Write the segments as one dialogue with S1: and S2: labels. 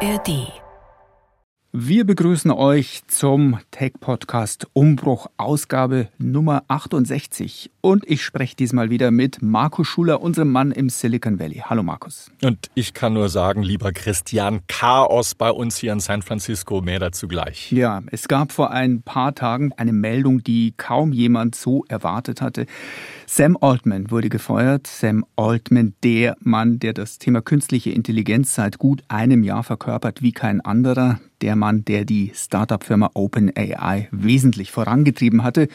S1: ARD
S2: wir begrüßen euch zum Tech-Podcast Umbruch, Ausgabe Nummer 68. Und ich spreche diesmal wieder mit Markus Schuler, unserem Mann im Silicon Valley. Hallo Markus.
S3: Und ich kann nur sagen, lieber Christian, Chaos bei uns hier in San Francisco, mehr dazu gleich.
S2: Ja, es gab vor ein paar Tagen eine Meldung, die kaum jemand so erwartet hatte. Sam Altman wurde gefeuert. Sam Altman, der Mann, der das Thema künstliche Intelligenz seit gut einem Jahr verkörpert wie kein anderer. Der Mann, der die Startup-Firma OpenAI wesentlich vorangetrieben hatte,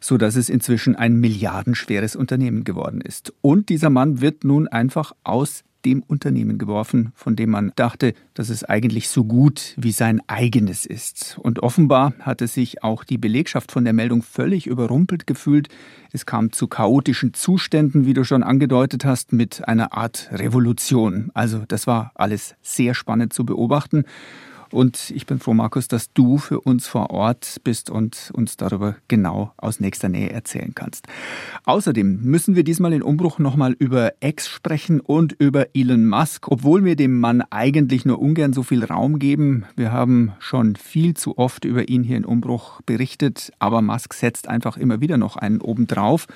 S2: so dass es inzwischen ein milliardenschweres Unternehmen geworden ist. Und dieser Mann wird nun einfach aus dem Unternehmen geworfen, von dem man dachte, dass es eigentlich so gut wie sein eigenes ist. Und offenbar hatte sich auch die Belegschaft von der Meldung völlig überrumpelt gefühlt. Es kam zu chaotischen Zuständen, wie du schon angedeutet hast, mit einer Art Revolution. Also das war alles sehr spannend zu beobachten. Und ich bin froh, Markus, dass du für uns vor Ort bist und uns darüber genau aus nächster Nähe erzählen kannst. Außerdem müssen wir diesmal in Umbruch nochmal über X sprechen und über Elon Musk, obwohl wir dem Mann eigentlich nur ungern so viel Raum geben. Wir haben schon viel zu oft über ihn hier in Umbruch berichtet, aber Musk setzt einfach immer wieder noch einen obendrauf.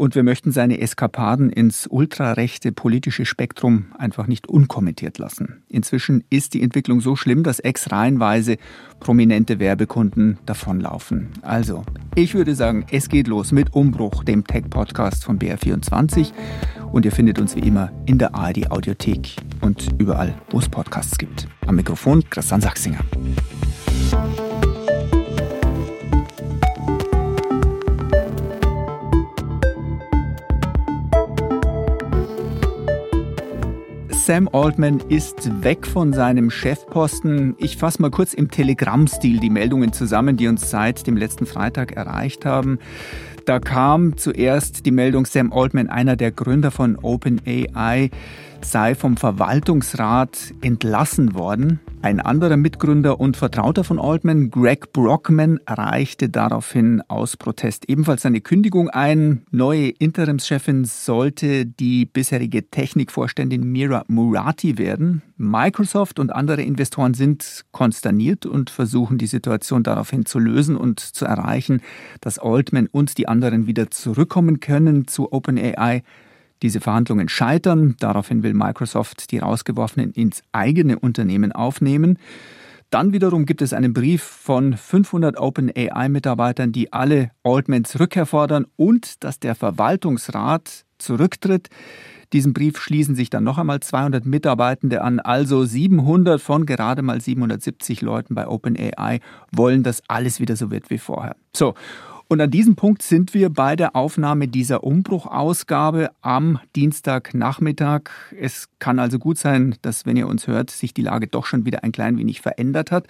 S2: Und wir möchten seine Eskapaden ins ultrarechte politische Spektrum einfach nicht unkommentiert lassen. Inzwischen ist die Entwicklung so schlimm, dass ex reihenweise prominente Werbekunden davonlaufen. Also, ich würde sagen, es geht los mit Umbruch, dem Tech-Podcast von BR24. Und ihr findet uns wie immer in der ARD Audiothek und überall, wo es Podcasts gibt. Am Mikrofon Christian Sachsinger. Sam Altman ist weg von seinem Chefposten. Ich fasse mal kurz im Telegram-Stil die Meldungen zusammen, die uns seit dem letzten Freitag erreicht haben. Da kam zuerst die Meldung, Sam Altman, einer der Gründer von OpenAI, sei vom Verwaltungsrat entlassen worden. Ein anderer Mitgründer und Vertrauter von Altman, Greg Brockman, reichte daraufhin aus Protest ebenfalls seine Kündigung ein. Neue Interimschefin sollte die bisherige Technikvorständin Mira Murati werden. Microsoft und andere Investoren sind konsterniert und versuchen die Situation daraufhin zu lösen und zu erreichen, dass Altman und die anderen wieder zurückkommen können zu OpenAI. Diese Verhandlungen scheitern. Daraufhin will Microsoft die rausgeworfenen ins eigene Unternehmen aufnehmen. Dann wiederum gibt es einen Brief von 500 OpenAI-Mitarbeitern, die alle Altmans Rückkehr fordern und dass der Verwaltungsrat zurücktritt. Diesen Brief schließen sich dann noch einmal 200 Mitarbeitende an, also 700 von gerade mal 770 Leuten bei OpenAI wollen, dass alles wieder so wird wie vorher. So, und an diesem Punkt sind wir bei der Aufnahme dieser Umbruchausgabe am Dienstagnachmittag. Es kann also gut sein, dass, wenn ihr uns hört, sich die Lage doch schon wieder ein klein wenig verändert hat.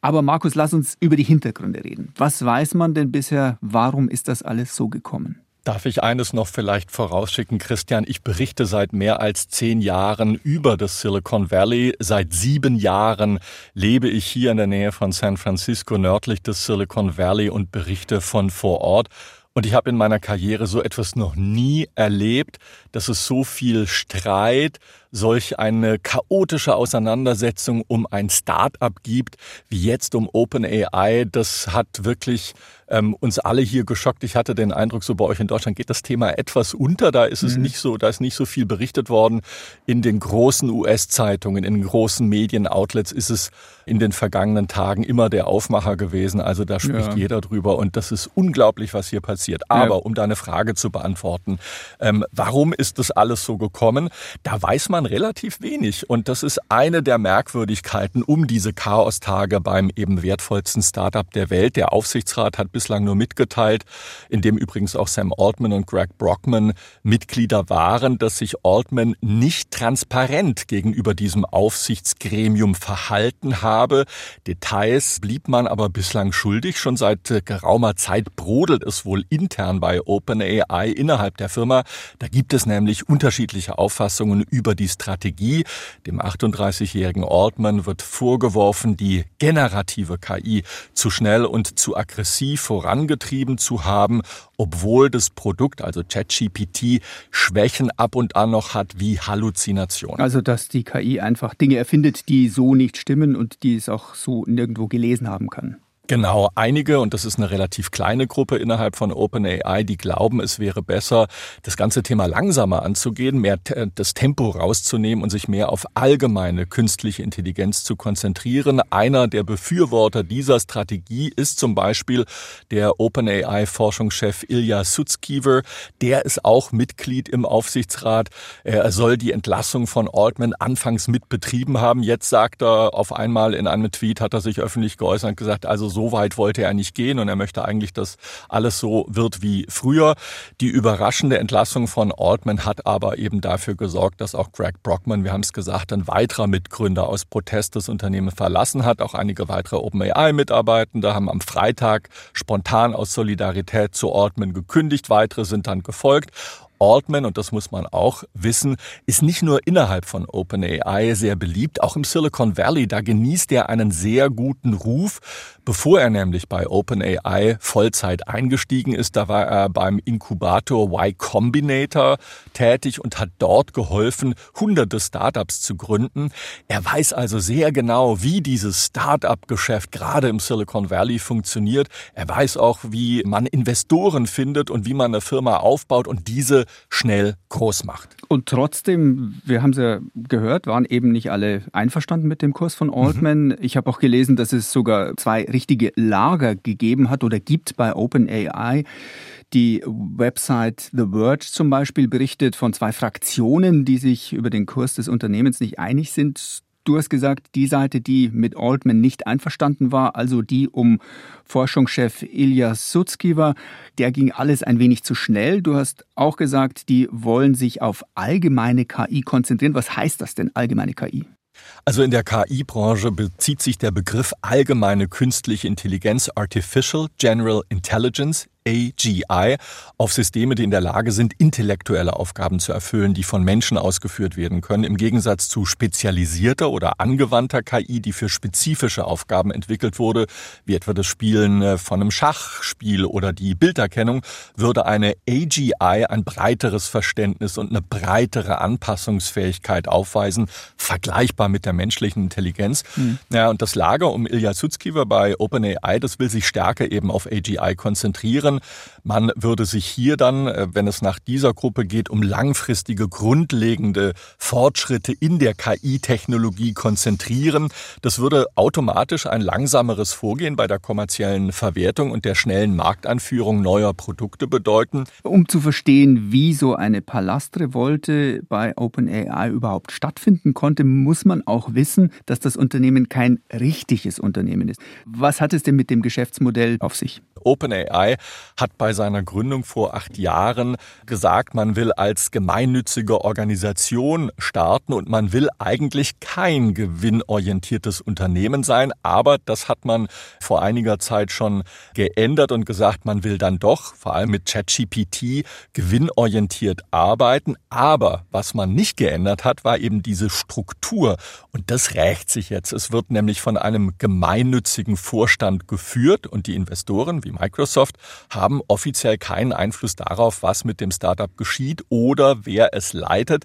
S2: Aber Markus, lass uns über die Hintergründe reden. Was weiß man denn bisher? Warum ist das alles so gekommen?
S3: Darf ich eines noch vielleicht vorausschicken, Christian? Ich berichte seit mehr als zehn Jahren über das Silicon Valley. Seit sieben Jahren lebe ich hier in der Nähe von San Francisco, nördlich des Silicon Valley und berichte von vor Ort. Und ich habe in meiner Karriere so etwas noch nie erlebt, dass es so viel Streit, solch eine chaotische Auseinandersetzung um ein Start-up gibt, wie jetzt um OpenAI. Das hat wirklich ähm, uns alle hier geschockt. Ich hatte den Eindruck, so bei euch in Deutschland geht das Thema etwas unter. Da ist es mhm. nicht so, da ist nicht so viel berichtet worden. In den großen US-Zeitungen, in den großen Medien-Outlets ist es in den vergangenen Tagen immer der Aufmacher gewesen. Also da spricht ja. jeder drüber und das ist unglaublich, was hier passiert. Aber ja. um deine Frage zu beantworten, ähm, warum ist das alles so gekommen? Da weiß man relativ wenig und das ist eine der Merkwürdigkeiten um diese Chaostage beim eben wertvollsten Startup der Welt. Der Aufsichtsrat hat bis bislang nur mitgeteilt, in dem übrigens auch Sam Altman und Greg Brockman Mitglieder waren, dass sich Altman nicht transparent gegenüber diesem Aufsichtsgremium verhalten habe. Details blieb man aber bislang schuldig. Schon seit äh, geraumer Zeit brodelt es wohl intern bei OpenAI innerhalb der Firma. Da gibt es nämlich unterschiedliche Auffassungen über die Strategie. Dem 38-jährigen Altman wird vorgeworfen, die generative KI zu schnell und zu aggressiv vorangetrieben zu haben, obwohl das Produkt, also ChatGPT, Schwächen ab und an noch hat wie Halluzination.
S2: Also dass die KI einfach Dinge erfindet, die so nicht stimmen und die es auch so nirgendwo gelesen haben kann.
S3: Genau, einige, und das ist eine relativ kleine Gruppe innerhalb von OpenAI, die glauben, es wäre besser, das ganze Thema langsamer anzugehen, mehr das Tempo rauszunehmen und sich mehr auf allgemeine künstliche Intelligenz zu konzentrieren. Einer der Befürworter dieser Strategie ist zum Beispiel der OpenAI-Forschungschef Ilya Sutskever. Der ist auch Mitglied im Aufsichtsrat. Er soll die Entlassung von Altman anfangs mitbetrieben haben. Jetzt sagt er auf einmal in einem Tweet, hat er sich öffentlich geäußert und gesagt, also so weit wollte er nicht gehen und er möchte eigentlich, dass alles so wird wie früher. Die überraschende Entlassung von Altman hat aber eben dafür gesorgt, dass auch Greg Brockman, wir haben es gesagt, ein weiterer Mitgründer aus Protest das Unternehmen verlassen hat. Auch einige weitere OpenAI-Mitarbeitende haben am Freitag spontan aus Solidarität zu Altman gekündigt. Weitere sind dann gefolgt. Altman, und das muss man auch wissen, ist nicht nur innerhalb von OpenAI sehr beliebt, auch im Silicon Valley, da genießt er einen sehr guten Ruf. Bevor er nämlich bei OpenAI Vollzeit eingestiegen ist, da war er beim Inkubator Y Combinator tätig und hat dort geholfen, hunderte Startups zu gründen. Er weiß also sehr genau, wie dieses Startup-Geschäft gerade im Silicon Valley funktioniert. Er weiß auch, wie man Investoren findet und wie man eine Firma aufbaut und diese schnell groß macht.
S2: Und trotzdem, wir haben es ja gehört, waren eben nicht alle einverstanden mit dem Kurs von Altman. Mhm. Ich habe auch gelesen, dass es sogar zwei richtige Lager gegeben hat oder gibt bei OpenAI. Die Website The Verge zum Beispiel berichtet von zwei Fraktionen, die sich über den Kurs des Unternehmens nicht einig sind. Du hast gesagt, die Seite, die mit Altman nicht einverstanden war, also die um Forschungschef Ilya Sutsky war, der ging alles ein wenig zu schnell. Du hast auch gesagt, die wollen sich auf allgemeine KI konzentrieren. Was heißt das denn, allgemeine KI?
S3: Also in der KI-Branche bezieht sich der Begriff allgemeine künstliche Intelligenz, Artificial General Intelligence, AGI auf Systeme, die in der Lage sind, intellektuelle Aufgaben zu erfüllen, die von Menschen ausgeführt werden können, im Gegensatz zu spezialisierter oder angewandter KI, die für spezifische Aufgaben entwickelt wurde, wie etwa das Spielen äh, von einem Schachspiel oder die Bilderkennung, würde eine AGI ein breiteres Verständnis und eine breitere Anpassungsfähigkeit aufweisen, vergleichbar mit der menschlichen Intelligenz. Mhm. Ja, und das Lager um Ilya Sutskever bei OpenAI, das will sich stärker eben auf AGI konzentrieren Jahren. Man würde sich hier dann, äh, wenn es nach dieser Gruppe geht, um langfristige, grundlegende Fortschritte in der KI-Technologie konzentrieren. Das würde automatisch ein langsameres Vorgehen bei der kommerziellen Verwertung und der schnellen Markteinführung neuer Produkte bedeuten.
S2: Um zu verstehen, wie so eine Palastrevolte bei OpenAI überhaupt stattfinden konnte, muss man auch wissen, dass das Unternehmen kein richtiges Unternehmen ist. Was hat es denn mit dem Geschäftsmodell auf sich?
S3: OpenAI hat bei seiner Gründung vor acht Jahren gesagt, man will als gemeinnützige Organisation starten und man will eigentlich kein gewinnorientiertes Unternehmen sein. Aber das hat man vor einiger Zeit schon geändert und gesagt, man will dann doch, vor allem mit ChatGPT, gewinnorientiert arbeiten. Aber was man nicht geändert hat, war eben diese Struktur. Und das rächt sich jetzt. Es wird nämlich von einem gemeinnützigen Vorstand geführt und die Investoren wie Microsoft haben offiziell keinen Einfluss darauf, was mit dem Startup geschieht oder wer es leitet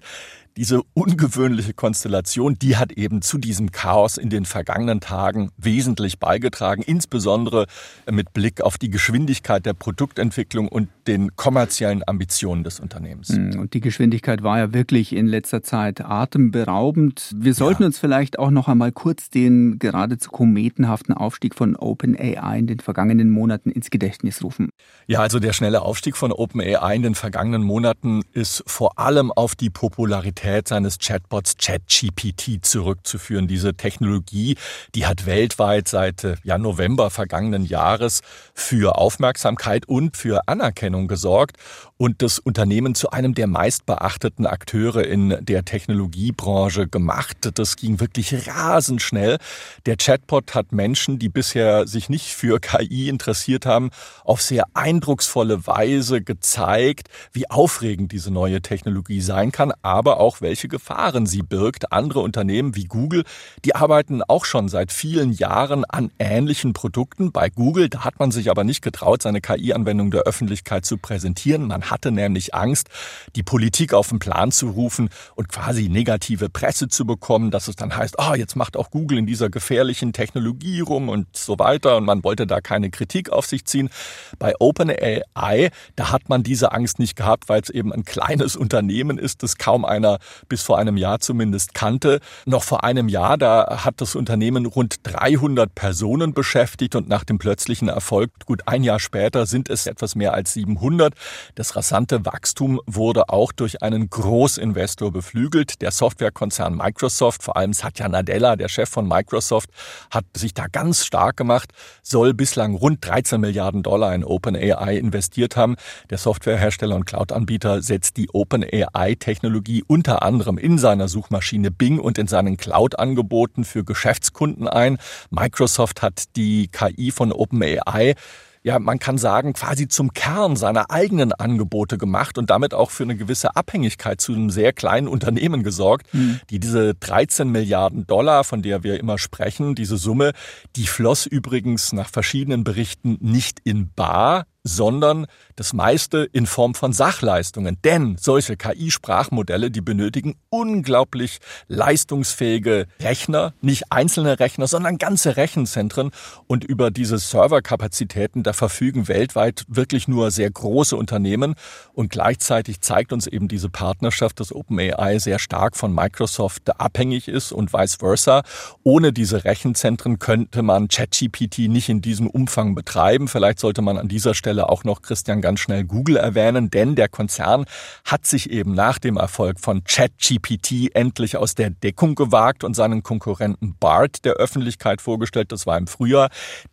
S3: diese ungewöhnliche Konstellation, die hat eben zu diesem Chaos in den vergangenen Tagen wesentlich beigetragen, insbesondere mit Blick auf die Geschwindigkeit der Produktentwicklung und den kommerziellen Ambitionen des Unternehmens.
S2: Hm, und die Geschwindigkeit war ja wirklich in letzter Zeit atemberaubend. Wir sollten ja. uns vielleicht auch noch einmal kurz den geradezu kometenhaften Aufstieg von OpenAI in den vergangenen Monaten ins Gedächtnis rufen.
S3: Ja, also der schnelle Aufstieg von OpenAI in den vergangenen Monaten ist vor allem auf die Popularität Qualität seines Chatbots ChatGPT zurückzuführen. Diese Technologie, die hat weltweit seit äh, ja, November vergangenen Jahres für Aufmerksamkeit und für Anerkennung gesorgt. Und das Unternehmen zu einem der meistbeachteten Akteure in der Technologiebranche gemacht. Das ging wirklich rasend schnell. Der Chatbot hat Menschen, die bisher sich nicht für KI interessiert haben, auf sehr eindrucksvolle Weise gezeigt, wie aufregend diese neue Technologie sein kann, aber auch welche Gefahren sie birgt. Andere Unternehmen wie Google, die arbeiten auch schon seit vielen Jahren an ähnlichen Produkten. Bei Google, da hat man sich aber nicht getraut, seine KI-Anwendung der Öffentlichkeit zu präsentieren. Man hatte nämlich Angst, die Politik auf den Plan zu rufen und quasi negative Presse zu bekommen, dass es dann heißt, oh, jetzt macht auch Google in dieser gefährlichen Technologie rum und so weiter und man wollte da keine Kritik auf sich ziehen. Bei OpenAI, da hat man diese Angst nicht gehabt, weil es eben ein kleines Unternehmen ist, das kaum einer bis vor einem Jahr zumindest kannte. Noch vor einem Jahr, da hat das Unternehmen rund 300 Personen beschäftigt und nach dem plötzlichen Erfolg, gut ein Jahr später, sind es etwas mehr als 700. Das rasante Wachstum wurde auch durch einen Großinvestor beflügelt. Der Softwarekonzern Microsoft, vor allem Satya Nadella, der Chef von Microsoft, hat sich da ganz stark gemacht, soll bislang rund 13 Milliarden Dollar in OpenAI investiert haben. Der Softwarehersteller und Cloud-Anbieter setzt die OpenAI-Technologie unter anderem in seiner Suchmaschine Bing und in seinen Cloud-Angeboten für Geschäftskunden ein. Microsoft hat die KI von OpenAI ja, man kann sagen, quasi zum Kern seiner eigenen Angebote gemacht und damit auch für eine gewisse Abhängigkeit zu einem sehr kleinen Unternehmen gesorgt, mhm. die diese 13 Milliarden Dollar, von der wir immer sprechen, diese Summe, die floss übrigens nach verschiedenen Berichten nicht in Bar, sondern das meiste in Form von Sachleistungen. Denn solche KI-Sprachmodelle, die benötigen unglaublich leistungsfähige Rechner, nicht einzelne Rechner, sondern ganze Rechenzentren. Und über diese Serverkapazitäten, da verfügen weltweit wirklich nur sehr große Unternehmen. Und gleichzeitig zeigt uns eben diese Partnerschaft, dass OpenAI sehr stark von Microsoft abhängig ist und vice versa. Ohne diese Rechenzentren könnte man ChatGPT nicht in diesem Umfang betreiben. Vielleicht sollte man an dieser Stelle auch noch Christian ganz schnell Google erwähnen, denn der Konzern hat sich eben nach dem Erfolg von ChatGPT endlich aus der Deckung gewagt und seinen Konkurrenten BART der Öffentlichkeit vorgestellt. Das war im Frühjahr.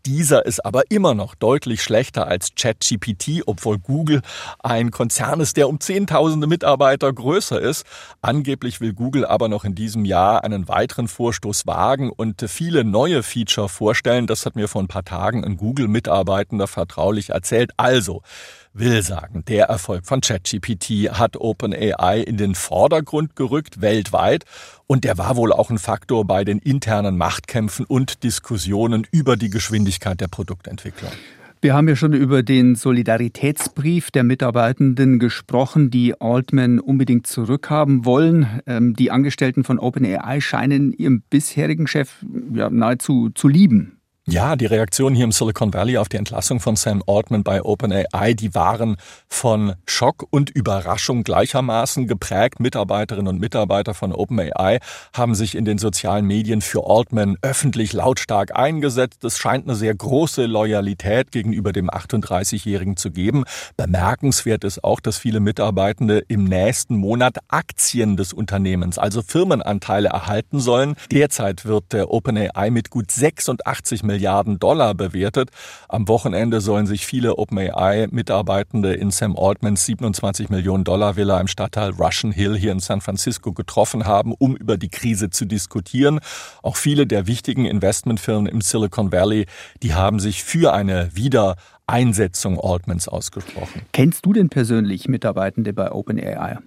S3: Dieser ist aber immer noch deutlich schlechter als ChatGPT, obwohl Google ein Konzern ist, der um Zehntausende Mitarbeiter größer ist. Angeblich will Google aber noch in diesem Jahr einen weiteren Vorstoß wagen und viele neue Feature vorstellen. Das hat mir vor ein paar Tagen ein Google-Mitarbeitender vertraulich erzählt. Also, will sagen, der Erfolg von ChatGPT hat OpenAI in den Vordergrund gerückt, weltweit. Und der war wohl auch ein Faktor bei den internen Machtkämpfen und Diskussionen über die Geschwindigkeit der Produktentwicklung.
S2: Wir haben ja schon über den Solidaritätsbrief der Mitarbeitenden gesprochen, die Altman unbedingt zurückhaben wollen. Ähm, die Angestellten von OpenAI scheinen ihren bisherigen Chef ja, nahezu zu lieben.
S3: Ja, die Reaktionen hier im Silicon Valley auf die Entlassung von Sam Altman bei OpenAI, die waren von Schock und Überraschung gleichermaßen geprägt. Mitarbeiterinnen und Mitarbeiter von OpenAI haben sich in den sozialen Medien für Altman öffentlich lautstark eingesetzt. Es scheint eine sehr große Loyalität gegenüber dem 38-Jährigen zu geben. Bemerkenswert ist auch, dass viele Mitarbeitende im nächsten Monat Aktien des Unternehmens, also Firmenanteile erhalten sollen. Derzeit wird der OpenAI mit gut 86 Millionen Milliarden Dollar bewertet. Am Wochenende sollen sich viele OpenAI-Mitarbeitende in Sam Altmans 27 Millionen Dollar Villa im Stadtteil Russian Hill hier in San Francisco getroffen haben, um über die Krise zu diskutieren. Auch viele der wichtigen Investmentfirmen im Silicon Valley, die haben sich für eine Wiedereinsetzung Altmans ausgesprochen.
S2: Kennst du denn persönlich Mitarbeitende bei OpenAI?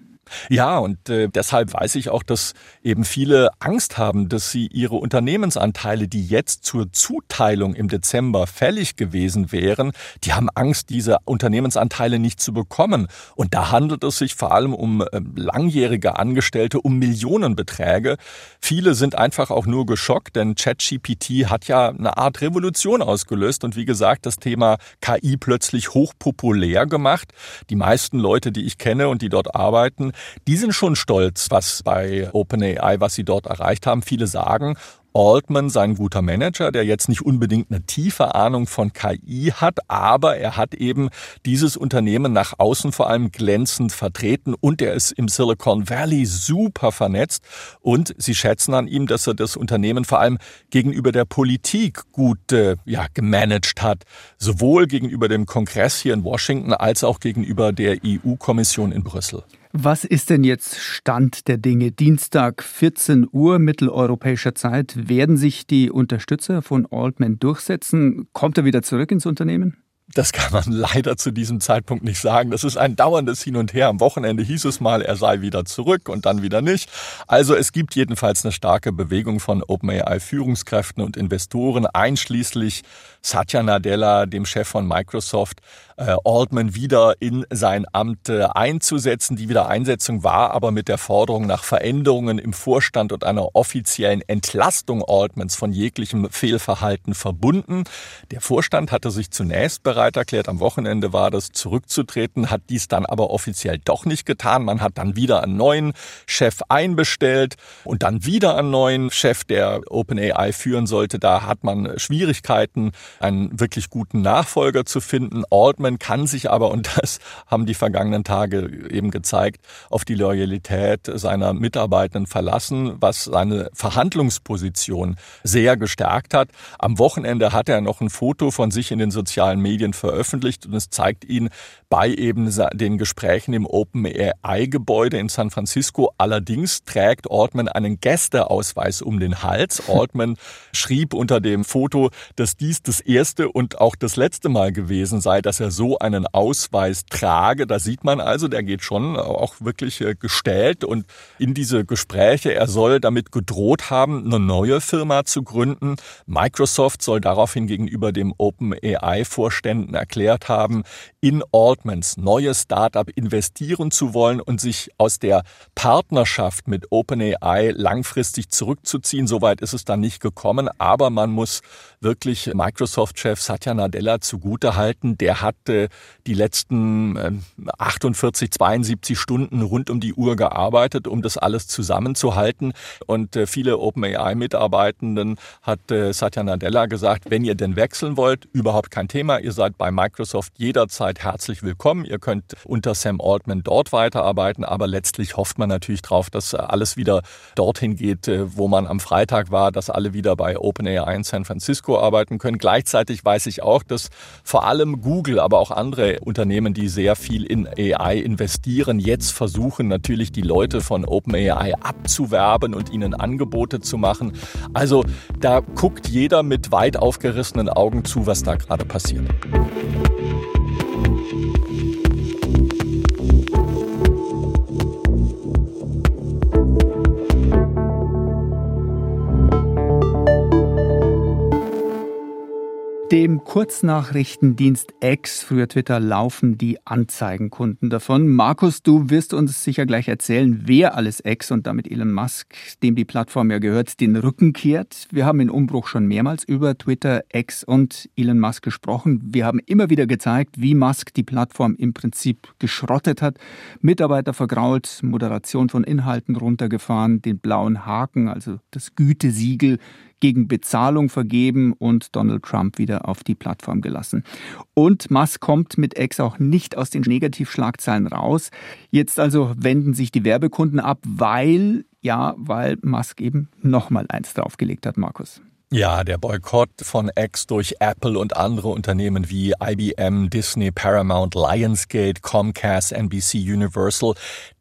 S3: Ja, und äh, deshalb weiß ich auch, dass eben viele Angst haben, dass sie ihre Unternehmensanteile, die jetzt zur Zuteilung im Dezember fällig gewesen wären, die haben Angst, diese Unternehmensanteile nicht zu bekommen. Und da handelt es sich vor allem um äh, langjährige Angestellte, um Millionenbeträge. Viele sind einfach auch nur geschockt, denn ChatGPT hat ja eine Art Revolution ausgelöst und wie gesagt, das Thema KI plötzlich hochpopulär gemacht. Die meisten Leute, die ich kenne und die dort arbeiten, die sind schon stolz, was bei OpenAI, was sie dort erreicht haben. Viele sagen, Altman sein guter Manager, der jetzt nicht unbedingt eine tiefe Ahnung von KI hat, aber er hat eben dieses Unternehmen nach außen vor allem glänzend vertreten und er ist im Silicon Valley super vernetzt und sie schätzen an ihm, dass er das Unternehmen vor allem gegenüber der Politik gut äh, ja, gemanagt hat, sowohl gegenüber dem Kongress hier in Washington als auch gegenüber der EU-Kommission in Brüssel.
S2: Was ist denn jetzt Stand der Dinge? Dienstag 14 Uhr mitteleuropäischer Zeit. Werden sich die Unterstützer von Altman durchsetzen? Kommt er wieder zurück ins Unternehmen?
S3: Das kann man leider zu diesem Zeitpunkt nicht sagen. Das ist ein dauerndes Hin und Her. Am Wochenende hieß es mal, er sei wieder zurück und dann wieder nicht. Also es gibt jedenfalls eine starke Bewegung von OpenAI-Führungskräften und Investoren, einschließlich Satya Nadella, dem Chef von Microsoft, äh, Altman wieder in sein Amt äh, einzusetzen. Die Wiedereinsetzung war aber mit der Forderung nach Veränderungen im Vorstand und einer offiziellen Entlastung Altmans von jeglichem Fehlverhalten verbunden. Der Vorstand hatte sich zunächst bereit erklärt, am Wochenende war das, zurückzutreten, hat dies dann aber offiziell doch nicht getan. Man hat dann wieder einen neuen Chef einbestellt und dann wieder einen neuen Chef, der OpenAI führen sollte. Da hat man Schwierigkeiten, einen wirklich guten Nachfolger zu finden. Altman kann sich aber, und das haben die vergangenen Tage eben gezeigt, auf die Loyalität seiner Mitarbeitenden verlassen, was seine Verhandlungsposition sehr gestärkt hat. Am Wochenende hat er noch ein Foto von sich in den sozialen Medien veröffentlicht und es zeigt ihn bei eben den Gesprächen im OpenAI-Gebäude in San Francisco. Allerdings trägt Altman einen Gästeausweis um den Hals. Altman schrieb unter dem Foto, dass dies das erste und auch das letzte Mal gewesen sei, dass er so einen Ausweis trage. Da sieht man also, der geht schon auch wirklich äh, gestellt und in diese Gespräche, er soll damit gedroht haben, eine neue Firma zu gründen. Microsoft soll daraufhin gegenüber dem OpenAI-Vorständen erklärt haben, in Altmans neues Startup investieren zu wollen und sich aus der Partnerschaft mit OpenAI langfristig zurückzuziehen. Soweit ist es dann nicht gekommen, aber man muss wirklich Microsoft-Chef Satya Nadella zugutehalten. Der hatte die letzten 48, äh, 72 Stunden rund um die Uhr gearbeitet, um das alles zusammenzuhalten. Und äh, viele OpenAI-Mitarbeitenden hat äh, Satya Nadella gesagt, wenn ihr denn wechseln wollt, überhaupt kein Thema. Ihr seid bei Microsoft jederzeit herzlich willkommen. Ihr könnt unter Sam Altman dort weiterarbeiten, aber letztlich hofft man natürlich darauf, dass alles wieder dorthin geht, wo man am Freitag war, dass alle wieder bei OpenAI in San Francisco arbeiten können. Gleichzeitig weiß ich auch, dass vor allem Google, aber auch andere Unternehmen, die sehr viel in AI investieren, jetzt versuchen natürlich die Leute von OpenAI abzuwerben und ihnen Angebote zu machen. Also da guckt jeder mit weit aufgerissenen Augen zu, was da gerade passiert.
S2: Dem Kurznachrichtendienst X, früher Twitter, laufen die Anzeigenkunden davon. Markus, du wirst uns sicher gleich erzählen, wer alles X und damit Elon Musk, dem die Plattform ja gehört, den Rücken kehrt. Wir haben in Umbruch schon mehrmals über Twitter, X und Elon Musk gesprochen. Wir haben immer wieder gezeigt, wie Musk die Plattform im Prinzip geschrottet hat, Mitarbeiter vergrault, Moderation von Inhalten runtergefahren, den blauen Haken, also das Gütesiegel gegen Bezahlung vergeben und Donald Trump wieder auf die Plattform gelassen. Und Musk kommt mit X auch nicht aus den Negativschlagzeilen raus. Jetzt also wenden sich die Werbekunden ab, weil, ja, weil Musk eben nochmal eins draufgelegt hat, Markus.
S3: Ja, der Boykott von X durch Apple und andere Unternehmen wie IBM, Disney, Paramount, Lionsgate, Comcast, NBC Universal,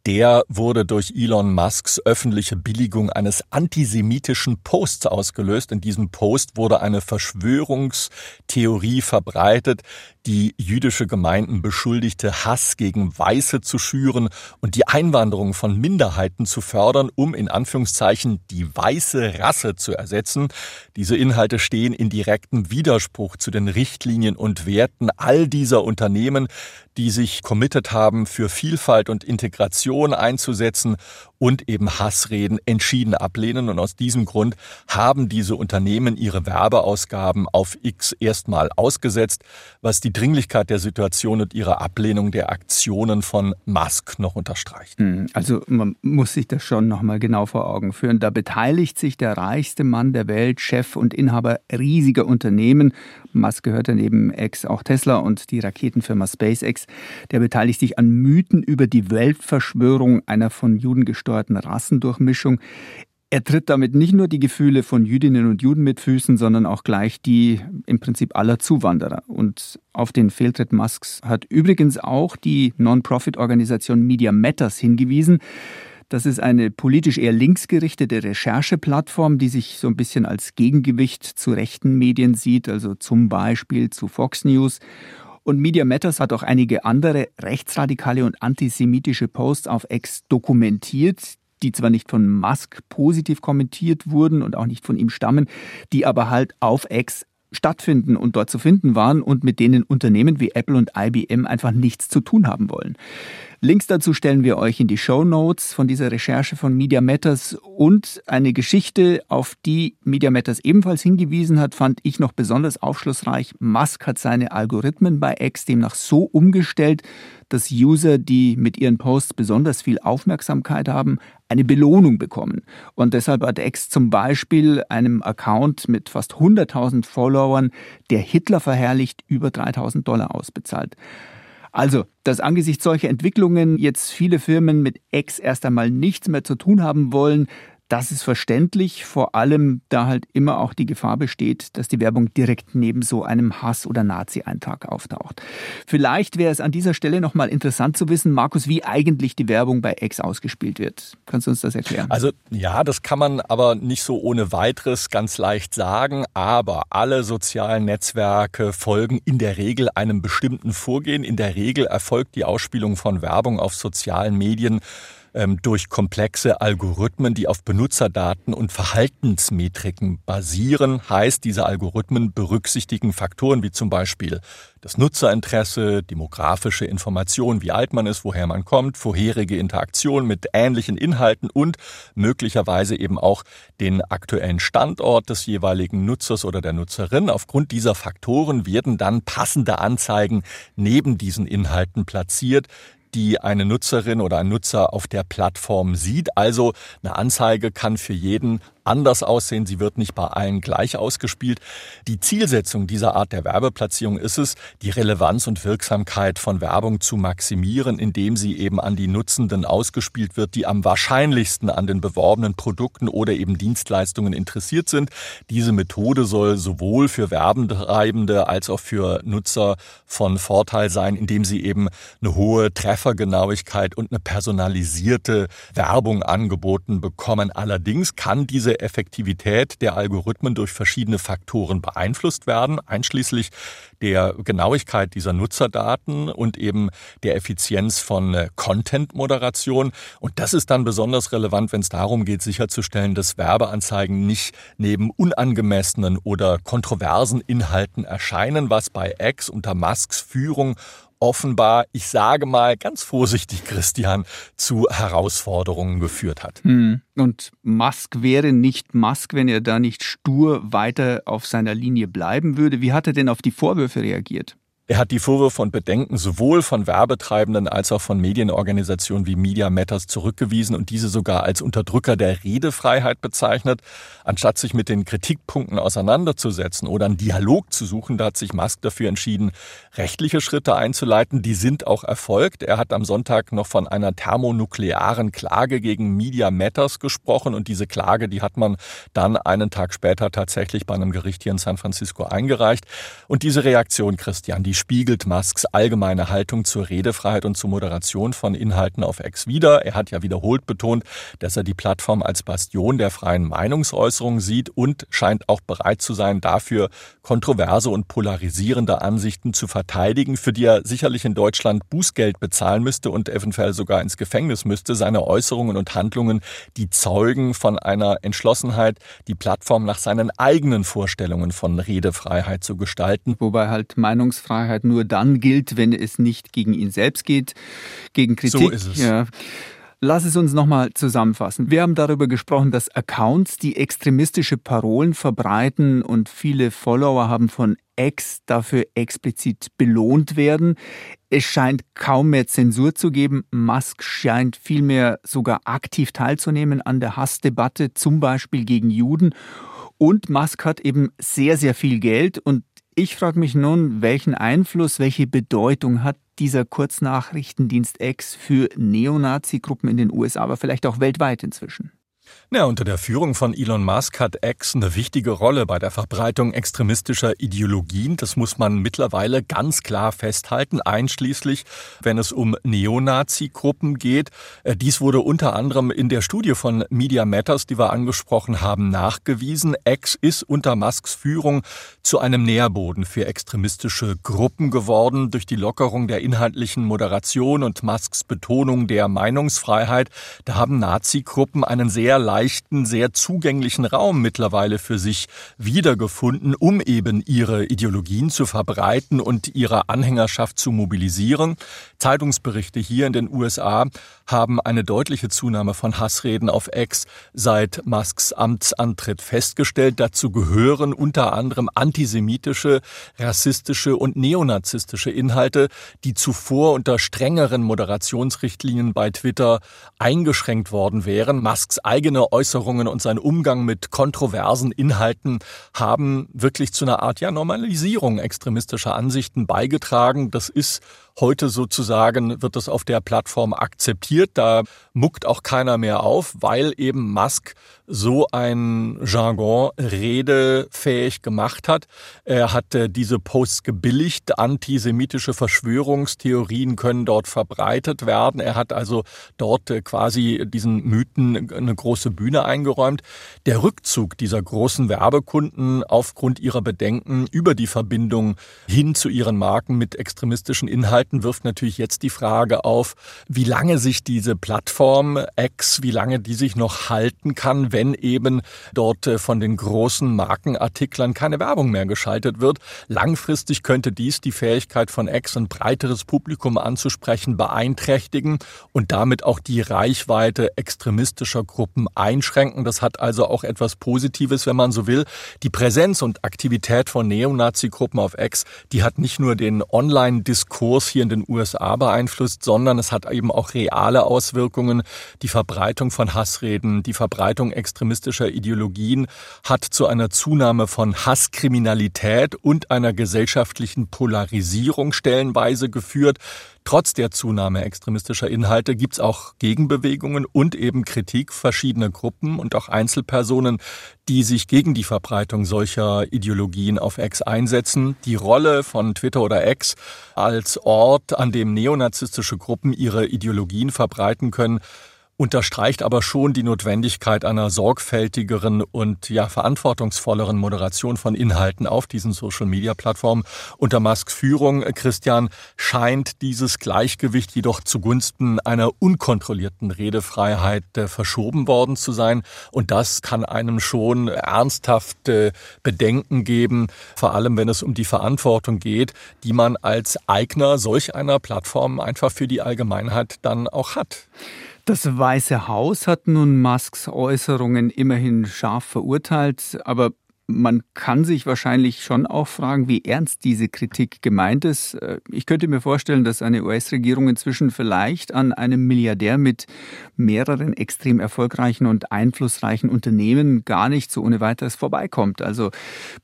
S3: der wurde durch Elon Musks öffentliche Billigung eines antisemitischen Posts ausgelöst. In diesem Post wurde eine Verschwörungstheorie verbreitet, die jüdische Gemeinden beschuldigte, Hass gegen Weiße zu schüren und die Einwanderung von Minderheiten zu fördern, um in Anführungszeichen die weiße Rasse zu ersetzen. Diese Inhalte stehen in direktem Widerspruch zu den Richtlinien und Werten all dieser Unternehmen, die sich committed haben, für Vielfalt und Integration einzusetzen und eben Hassreden entschieden ablehnen. Und aus diesem Grund haben diese Unternehmen ihre Werbeausgaben auf X erstmal ausgesetzt, was die Dringlichkeit der Situation und ihre Ablehnung der Aktionen von Musk noch unterstreicht. Hm,
S2: also man muss sich das schon nochmal genau vor Augen führen. Da beteiligt sich der reichste Mann der Welt, Chef und Inhaber riesiger Unternehmen. Musk gehört daneben X auch Tesla und die Raketenfirma SpaceX. Der beteiligt sich an Mythen über die Weltverschwörung einer von Juden gesteuerten Rassendurchmischung. Er tritt damit nicht nur die Gefühle von Jüdinnen und Juden mit Füßen, sondern auch gleich die im Prinzip aller Zuwanderer. Und auf den Fehltritt Musks hat übrigens auch die Non-Profit-Organisation Media Matters hingewiesen. Das ist eine politisch eher linksgerichtete Rechercheplattform, die sich so ein bisschen als Gegengewicht zu rechten Medien sieht, also zum Beispiel zu Fox News. Und Media Matters hat auch einige andere rechtsradikale und antisemitische Posts auf X dokumentiert, die zwar nicht von Musk positiv kommentiert wurden und auch nicht von ihm stammen, die aber halt auf X stattfinden und dort zu finden waren und mit denen Unternehmen wie Apple und IBM einfach nichts zu tun haben wollen. Links dazu stellen wir euch in die Show Notes von dieser Recherche von Media Matters und eine Geschichte, auf die Media Matters ebenfalls hingewiesen hat, fand ich noch besonders aufschlussreich. Musk hat seine Algorithmen bei X demnach so umgestellt, dass User, die mit ihren Posts besonders viel Aufmerksamkeit haben, eine Belohnung bekommen. Und deshalb hat X zum Beispiel einem Account mit fast 100.000 Followern, der Hitler verherrlicht, über 3.000 Dollar ausbezahlt. Also, dass angesichts solcher Entwicklungen jetzt viele Firmen mit X erst einmal nichts mehr zu tun haben wollen, das ist verständlich, vor allem da halt immer auch die Gefahr besteht, dass die Werbung direkt neben so einem Hass- oder Nazi-Eintrag auftaucht. Vielleicht wäre es an dieser Stelle nochmal interessant zu wissen, Markus, wie eigentlich die Werbung bei X ausgespielt wird. Kannst du uns das erklären?
S3: Also ja, das kann man aber nicht so ohne weiteres ganz leicht sagen, aber alle sozialen Netzwerke folgen in der Regel einem bestimmten Vorgehen. In der Regel erfolgt die Ausspielung von Werbung auf sozialen Medien ähm, durch komplexe Algorithmen, die auf Benutzerdaten und Verhaltensmetriken basieren. Heißt, diese Algorithmen berücksichtigen Faktoren wie zum Beispiel das Nutzerinteresse, demografische Informationen, wie alt man ist, woher man kommt, vorherige Interaktion mit ähnlichen Inhalten und möglicherweise eben auch den aktuellen Standort des jeweiligen Nutzers oder der Nutzerin. Aufgrund dieser Faktoren werden dann passende Anzeigen neben diesen Inhalten platziert, die eine Nutzerin oder ein Nutzer auf der Plattform sieht. Also eine Anzeige kann für jeden anders aussehen. Sie wird nicht bei allen gleich ausgespielt. Die Zielsetzung dieser Art der Werbeplatzierung ist es, die Relevanz und Wirksamkeit von Werbung zu maximieren, indem sie eben an die Nutzenden ausgespielt wird, die am wahrscheinlichsten an den beworbenen Produkten oder eben Dienstleistungen interessiert sind. Diese Methode soll sowohl für Werbentreibende als auch für Nutzer von Vorteil sein, indem sie eben eine hohe Treffergenauigkeit und eine personalisierte Werbung angeboten bekommen. Allerdings kann diese Effektivität der Algorithmen durch verschiedene Faktoren beeinflusst werden, einschließlich der Genauigkeit dieser Nutzerdaten und eben der Effizienz von äh, Content-Moderation. Und das ist dann besonders relevant, wenn es darum geht, sicherzustellen, dass Werbeanzeigen nicht neben unangemessenen oder kontroversen Inhalten erscheinen, was bei X unter Musks Führung offenbar, ich sage mal ganz vorsichtig, Christian, zu Herausforderungen geführt hat. Hm.
S2: Und Musk wäre nicht Musk, wenn er da nicht stur weiter auf seiner Linie bleiben würde. Wie hat er denn auf die Vorwürfe reagiert?
S3: Er hat die Vorwürfe und Bedenken sowohl von Werbetreibenden als auch von Medienorganisationen wie Media Matters zurückgewiesen und diese sogar als Unterdrücker der Redefreiheit bezeichnet. Anstatt sich mit den Kritikpunkten auseinanderzusetzen oder einen Dialog zu suchen, da hat sich Musk dafür entschieden, rechtliche Schritte einzuleiten. Die sind auch erfolgt. Er hat am Sonntag noch von einer thermonuklearen Klage gegen Media Matters gesprochen und diese Klage, die hat man dann einen Tag später tatsächlich bei einem Gericht hier in San Francisco eingereicht. Und diese Reaktion, Christian, die spiegelt Musks allgemeine Haltung zur Redefreiheit und zur Moderation von Inhalten auf X wider. Er hat ja wiederholt betont, dass er die Plattform als Bastion der freien Meinungsäußerung sieht und scheint auch bereit zu sein, dafür kontroverse und polarisierende Ansichten zu verteidigen, für die er sicherlich in Deutschland Bußgeld bezahlen müsste und eventuell sogar ins Gefängnis müsste. Seine Äußerungen und Handlungen, die zeugen von einer Entschlossenheit, die Plattform nach seinen eigenen Vorstellungen von Redefreiheit zu gestalten.
S2: Wobei halt Meinungsfreiheit Freiheit nur dann gilt, wenn es nicht gegen ihn selbst geht, gegen Kritik.
S3: So ist es. Ja.
S2: Lass es uns nochmal zusammenfassen. Wir haben darüber gesprochen, dass Accounts, die extremistische Parolen verbreiten und viele Follower haben von X dafür explizit belohnt werden. Es scheint kaum mehr Zensur zu geben. Musk scheint vielmehr sogar aktiv teilzunehmen an der Hassdebatte, zum Beispiel gegen Juden. Und Musk hat eben sehr, sehr viel Geld. Und ich frage mich nun, welchen Einfluss, welche Bedeutung hat dieser Kurznachrichtendienst X für Neonazi-Gruppen in den USA, aber vielleicht auch weltweit inzwischen?
S3: Ja, unter der Führung von Elon Musk hat X eine wichtige Rolle bei der Verbreitung extremistischer Ideologien. Das muss man mittlerweile ganz klar festhalten, einschließlich, wenn es um Neonazi-Gruppen geht. Äh, dies wurde unter anderem in der Studie von Media Matters, die wir angesprochen haben, nachgewiesen. X ist unter Musks Führung zu einem Nährboden für extremistische Gruppen geworden durch die Lockerung der inhaltlichen Moderation und Musks Betonung der Meinungsfreiheit. Da haben Nazi-Gruppen einen sehr sehr leichten, sehr zugänglichen Raum mittlerweile für sich wiedergefunden, um eben ihre Ideologien zu verbreiten und ihre Anhängerschaft zu mobilisieren. Zeitungsberichte hier in den USA haben eine deutliche Zunahme von Hassreden auf Ex seit Musks Amtsantritt festgestellt. Dazu gehören unter anderem antisemitische, rassistische und neonazistische Inhalte, die zuvor unter strengeren Moderationsrichtlinien bei Twitter eingeschränkt worden wären. Musks eigene Äußerungen und sein Umgang mit kontroversen Inhalten haben wirklich zu einer Art ja, Normalisierung extremistischer Ansichten beigetragen. Das ist Heute sozusagen wird das auf der Plattform akzeptiert. Da muckt auch keiner mehr auf, weil eben Musk so ein Jargon redefähig gemacht hat. Er hat diese Posts gebilligt. Antisemitische Verschwörungstheorien können dort verbreitet werden. Er hat also dort äh, quasi diesen Mythen eine große Bühne eingeräumt. Der Rückzug dieser großen Werbekunden aufgrund ihrer Bedenken über die Verbindung hin zu ihren Marken mit extremistischen Inhalten Seiten wirft natürlich jetzt die Frage auf, wie lange sich diese Plattform X, wie lange die sich noch halten kann, wenn eben dort äh, von den großen Markenartiklern keine Werbung mehr geschaltet wird. Langfristig könnte dies die Fähigkeit von X, ein breiteres Publikum anzusprechen, beeinträchtigen und damit auch die Reichweite extremistischer Gruppen einschränken. Das hat also auch etwas Positives, wenn man so will. Die Präsenz und Aktivität von Neonazi-Gruppen auf X, die hat nicht nur den Online-Diskurs hier in den USA beeinflusst, sondern es hat eben auch reale Auswirkungen. Die Verbreitung von Hassreden, die Verbreitung extremistischer Ideologien hat zu einer Zunahme von Hasskriminalität und einer gesellschaftlichen Polarisierung stellenweise geführt. Trotz der Zunahme extremistischer Inhalte gibt es auch Gegenbewegungen und eben Kritik verschiedener Gruppen und auch Einzelpersonen, die sich gegen die Verbreitung solcher Ideologien auf X einsetzen. Die Rolle von Twitter oder X als Ort, an dem neonazistische Gruppen ihre Ideologien verbreiten können, unterstreicht aber schon die Notwendigkeit einer sorgfältigeren und ja verantwortungsvolleren Moderation von Inhalten auf diesen Social-Media-Plattformen. Unter Musks Führung, Christian, scheint dieses Gleichgewicht jedoch zugunsten einer unkontrollierten Redefreiheit äh, verschoben worden zu sein. Und das kann einem schon ernsthafte Bedenken geben, vor allem wenn es um die Verantwortung geht, die man als Eigner solch einer Plattform einfach für die Allgemeinheit dann auch hat.
S2: Das Weiße Haus hat nun Musks Äußerungen immerhin scharf verurteilt, aber man kann sich wahrscheinlich schon auch fragen, wie ernst diese Kritik gemeint ist. Ich könnte mir vorstellen, dass eine US-Regierung inzwischen vielleicht an einem Milliardär mit mehreren extrem erfolgreichen und einflussreichen Unternehmen gar nicht so ohne weiteres vorbeikommt. Also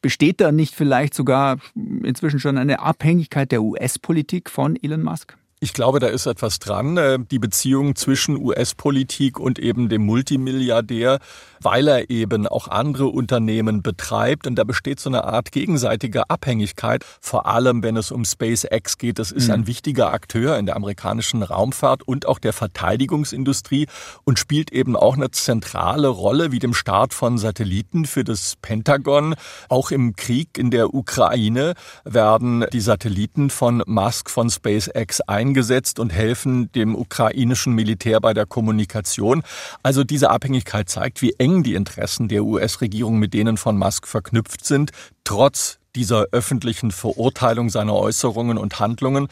S2: besteht da nicht vielleicht sogar inzwischen schon eine Abhängigkeit der US-Politik von Elon Musk?
S3: Ich glaube, da ist etwas dran. Äh, die Beziehung zwischen US-Politik und eben dem Multimilliardär, weil er eben auch andere Unternehmen betreibt. Und da besteht so eine Art gegenseitige Abhängigkeit, vor allem wenn es um SpaceX geht. Das ist mhm. ein wichtiger Akteur in der amerikanischen Raumfahrt und auch der Verteidigungsindustrie und spielt eben auch eine zentrale Rolle wie dem Start von Satelliten für das Pentagon. Auch im Krieg in der Ukraine werden die Satelliten von Musk von SpaceX eingesetzt eingesetzt und helfen dem ukrainischen Militär bei der Kommunikation. Also diese Abhängigkeit zeigt, wie eng die Interessen der US-Regierung mit denen von Musk verknüpft sind, trotz dieser öffentlichen Verurteilung seiner Äußerungen und Handlungen.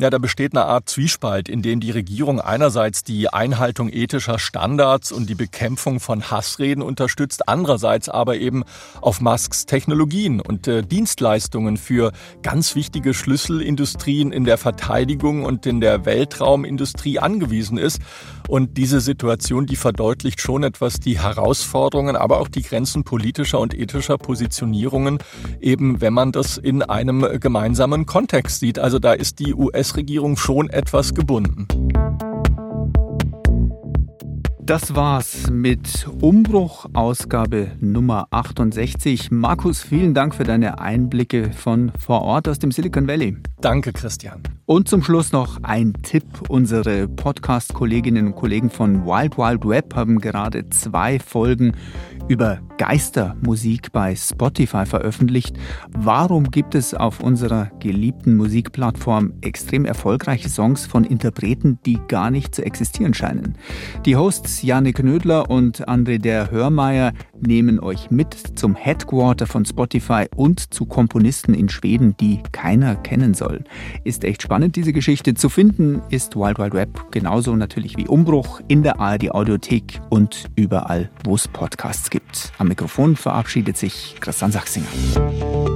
S3: Ja, da besteht eine Art Zwiespalt, in dem die Regierung einerseits die Einhaltung ethischer Standards und die Bekämpfung von Hassreden unterstützt, andererseits aber eben auf Musks Technologien und äh, Dienstleistungen für ganz wichtige Schlüsselindustrien in der Verteidigung und in der Weltraumindustrie angewiesen ist. Und diese Situation, die verdeutlicht schon etwas die Herausforderungen, aber auch die Grenzen politischer und ethischer Positionierungen, eben wenn man das in einem gemeinsamen Kontext sieht. Also da ist die US-Regierung schon etwas gebunden.
S2: Das war's mit Umbruch, Ausgabe Nummer 68. Markus, vielen Dank für deine Einblicke von vor Ort aus dem Silicon Valley.
S3: Danke, Christian.
S2: Und zum Schluss noch ein Tipp. Unsere Podcast-Kolleginnen und Kollegen von Wild Wild Web haben gerade zwei Folgen über Geistermusik bei Spotify veröffentlicht. Warum gibt es auf unserer geliebten Musikplattform extrem erfolgreiche Songs von Interpreten, die gar nicht zu existieren scheinen? Die Hosts Janik Knödler und André der Hörmeier nehmen euch mit zum Headquarter von Spotify und zu Komponisten in Schweden, die keiner kennen soll. Ist echt spannend, diese Geschichte. Zu finden ist Wild Wild Web genauso natürlich wie Umbruch in der ARD Audiothek und überall, wo es Podcasts gibt. Am Mikrofon verabschiedet sich Christian Sachsinger.